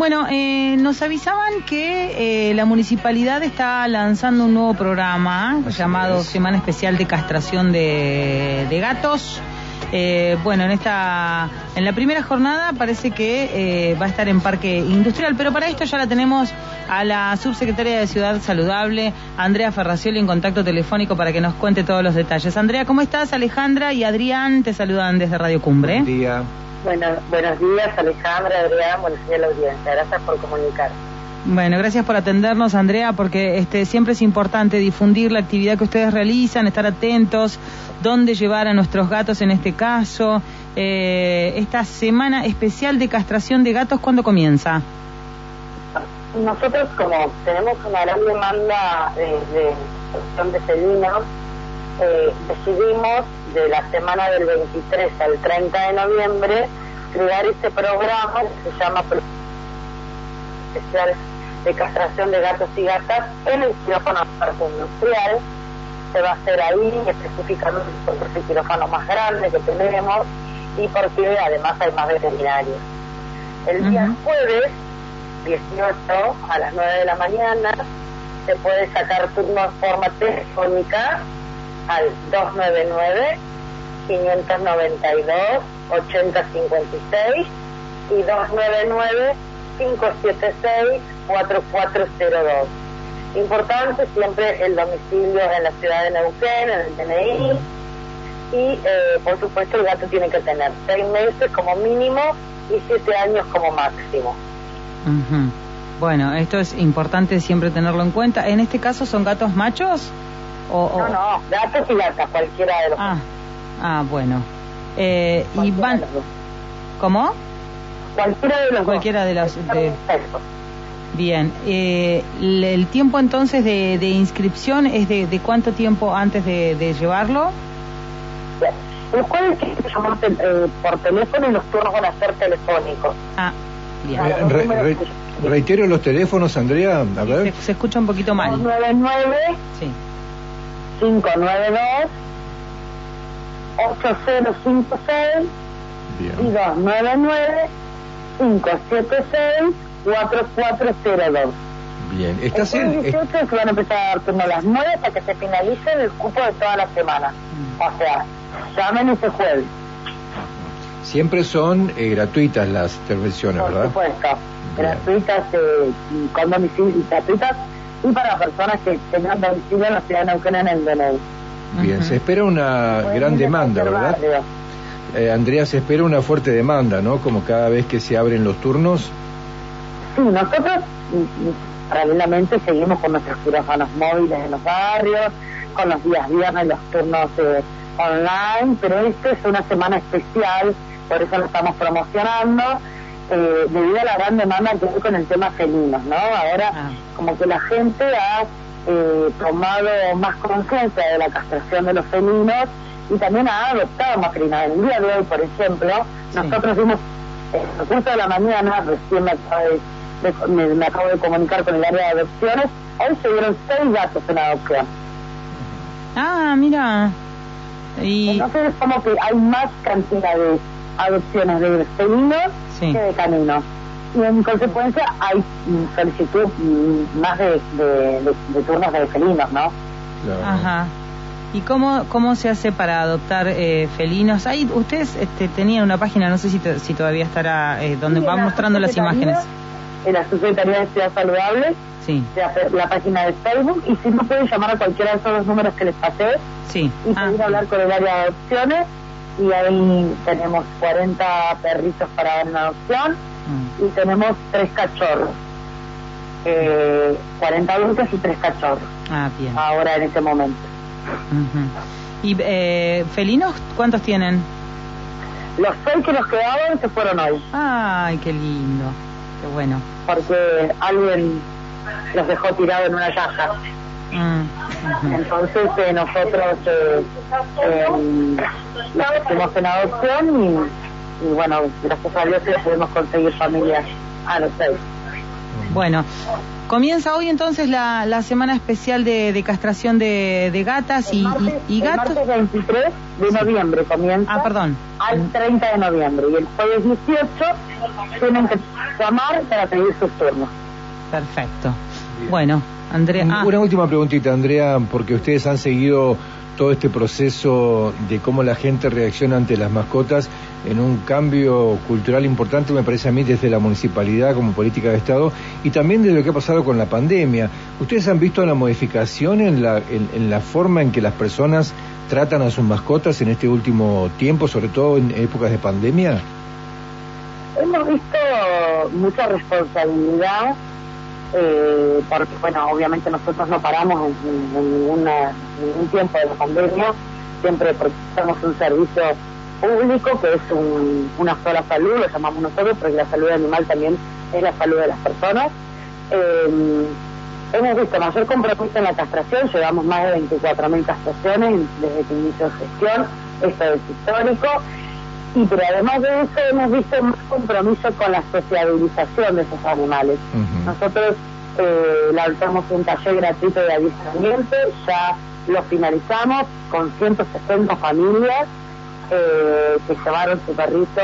Bueno, eh, nos avisaban que eh, la municipalidad está lanzando un nuevo programa llamado Semana Especial de Castración de, de Gatos. Eh, bueno, en esta, en la primera jornada parece que eh, va a estar en Parque Industrial, pero para esto ya la tenemos a la subsecretaria de Ciudad Saludable, Andrea Ferracioli, en contacto telefónico para que nos cuente todos los detalles. Andrea, ¿cómo estás? Alejandra y Adrián te saludan desde Radio Cumbre. Buen día. Bueno, buenos días, Alejandra, Adrián, buenos días a la audiencia. Gracias por comunicar. Bueno, gracias por atendernos, Andrea, porque este, siempre es importante difundir la actividad que ustedes realizan, estar atentos, dónde llevar a nuestros gatos en este caso. Eh, esta semana especial de castración de gatos, ¿cuándo comienza? Nosotros, como tenemos una gran demanda eh, de castración de felinos, eh, decidimos de la semana del 23 al 30 de noviembre crear este programa que se llama especial de castración de gatos y gatas en el quirófano parque industrial. Se va a hacer ahí específicamente porque es el quirófano más grande que tenemos y porque además hay más veterinarios. El día jueves 18 a las 9 de la mañana se puede sacar turno en forma telefónica al 299 592 8056 y 299 576 4402. Importante siempre el domicilio en la ciudad de Neuquén, en el DNI. Y eh, por supuesto el gato tiene que tener seis meses como mínimo y siete años como máximo. Bueno, esto es importante siempre tenerlo en cuenta. En este caso, ¿son gatos machos? O, o- No, no, gatos y gatas, cualquiera de los Ah, ah bueno. Eh, y van... de los dos. ¿Cómo? Cualquiera de los Cualquiera dos. de los- de-. Bien. Eh, el, el tiempo entonces de, de inscripción es de, de cuánto tiempo antes de, de llevarlo? Bien. El jueves tiene que llamar eh, por teléfono y los turnos van a ser telefónicos. Ah, bien. Eh, re- re- reitero los teléfonos, Andrea. A Se, ver. se escucha un poquito mal. 299 Sí. 592 8056 y Bien. 299 576 4402. Bien. ¿Estás en, 18 se van a empezar a dar turno a las 9 hasta que se finalice el cupo de toda la semana. Mm. O sea, llamen ese jueves, siempre son eh, gratuitas las intervenciones, por ¿verdad? supuesto. Bien. Gratuitas, eh, con domicilio, gratuitas y para personas que tengan domicilio en la ciudad de Neuquén en el DNI. Bien. Se espera una gran demanda, ¿verdad? barrio. Eh, Andrea, se espera una fuerte demanda, ¿no? Como cada vez que se abren los turnos. Sí, nosotros mm, mm, paralelamente seguimos con nuestros quirófanos móviles en los barrios, con los días viernes, los turnos eh, online, pero esta es una semana especial, por eso lo estamos promocionando, eh, debido a la gran demanda que hay con el tema felinos, ¿no? Ahora, Ah. como que la gente ha eh, tomado más conciencia de la castración de los felinos y también ha adoptado más felinos. El día de hoy, por ejemplo, Sí. nosotros vimos en el curso de la mañana, recién me acabo de, de- me, me acabo de comunicar con el área de adopciones, hoy se dieron seis gatos en adopción. Ah, mira. Y... Entonces es como que hay más cantidad de adopciones de felinos Sí. que de caninos. Y en consecuencia hay solicitud más de, de, de- de turnos de felinos, ¿no? Claro. Ajá. ¿Y cómo, cómo se hace para adoptar eh, felinos? Ahí ustedes este, tenían una página, no sé si, te- si todavía estará, eh, donde Sí, van la mostrando las imágenes. En la Secretaría de Ciudad Saludable, Sí, la página de Facebook, y si no pueden llamar a cualquiera de esos dos números que les pasé, sí. y Ah, hablar con el área de adopciones, y ahí tenemos 40 perritos para dar en adopción, mm. y tenemos tres cachorros. Eh, 40 adultos y tres cachorros, Ah, bien. ahora en este momento. ¿Y eh, felinos cuántos tienen? Los seis que nos quedaban se fueron hoy, Ay, qué lindo. Qué bueno. porque alguien los dejó tirados en una caja. Entonces eh, nosotros eh, eh, los pusimos en adopción y, y bueno, gracias a Dios que podemos conseguir familias a los seis. Bueno, comienza hoy entonces la, la semana especial de, de castración de, de gatas y, martes, y, y gatos. El martes 23 de noviembre comienza. Ah, perdón. Al 30 de noviembre. Y el jueves 18 tienen que llamar para pedir sus turnos. Perfecto. Bueno, Andrea. Ah, Una última preguntita, Andrea, porque ustedes han seguido todo este proceso de cómo la gente reacciona ante las mascotas en un cambio cultural importante, me parece a mí, desde la municipalidad como política de Estado y también de lo que ha pasado con la pandemia. ¿Ustedes han visto una modificación en la, en, en la forma en que las personas tratan a sus mascotas en este último tiempo, sobre todo en épocas de pandemia? Hemos visto mucha responsabilidad, eh, porque, bueno, obviamente nosotros no paramos en, ninguna- ningún tiempo de la pandemia, siempre prestamos un servicio público que es un- una sola salud, lo llamamos nosotros, porque la salud animal también es la salud de las personas. Eh, hemos visto mayor compromiso en la castración, llevamos más de 24.000 castraciones desde que inició gestión, esto es histórico, y pero además de eso hemos visto más compromiso con la sociabilización de esos animales. Nosotros eh, lanzamos un taller gratuito de adiestramiento, ya lo finalizamos con 160 familias eh, que llevaron su perrito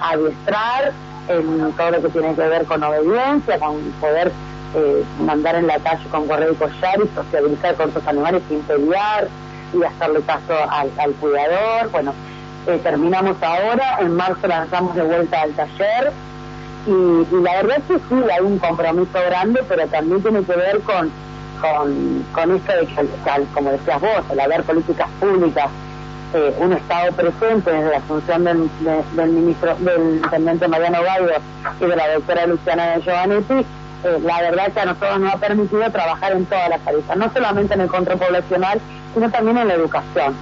a adiestrar en todo lo que tiene que ver con obediencia, con poder eh, mandar en la calle con correo y collar y sociabilizar con otros animales sin pelear y hacerle caso al, al cuidador. Bueno, eh, terminamos ahora, en marzo lanzamos de vuelta al taller y, y la verdad es que sí, hay un compromiso grande, pero también tiene que ver con, con, con esto de que, como decías vos, el haber políticas públicas, eh, un Estado presente desde la función del, de- del ministro, del intendente Mariano Gallo y de la doctora Luciana de Giovanetti, eh, la verdad que a nosotros nos ha permitido trabajar en todas las aristas, no solamente en el control poblacional, sino también en la educación.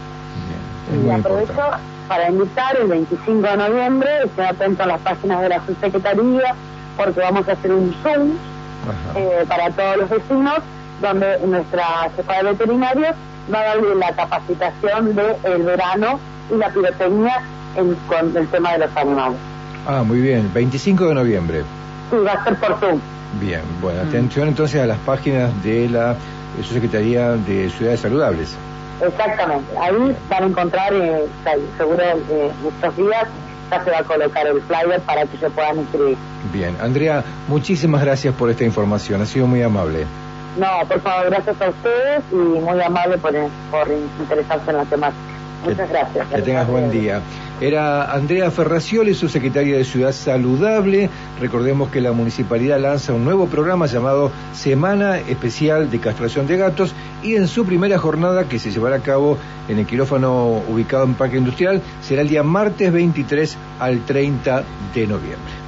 Bien, Y aprovecho importante. Para invitar el 25 de noviembre, estén atentos a las páginas de la subsecretaría, porque vamos a hacer un Zoom eh, para todos los vecinos, donde nuestra jefa de veterinarios va a darle la capacitación del verano y la pirotecnia en, con el tema de los animales. Ah, muy bien, 25 de noviembre. Sí, va a ser por Zoom. Bien, bueno, Mm. atención entonces a las páginas de la eh, Subsecretaría de Ciudades Saludables. Exactamente. Ahí van a encontrar, eh, seguro eh, estos días, ya se va a colocar el flyer para que se puedan inscribir. Bien, Andrea, muchísimas gracias por esta información, ha sido muy amable. No, por favor, gracias a ustedes y muy amable por, por interesarse en la temática. Muchas Que- gracias. Que tengas buen día. Era Andrea Ferracioli, subsecretaria de Ciudad Saludable. Recordemos que la municipalidad lanza un nuevo programa llamado Semana Especial de Castración de Gatos y en su primera jornada que se llevará a cabo en el quirófano ubicado en Parque Industrial será el día martes 23 al 30 de noviembre.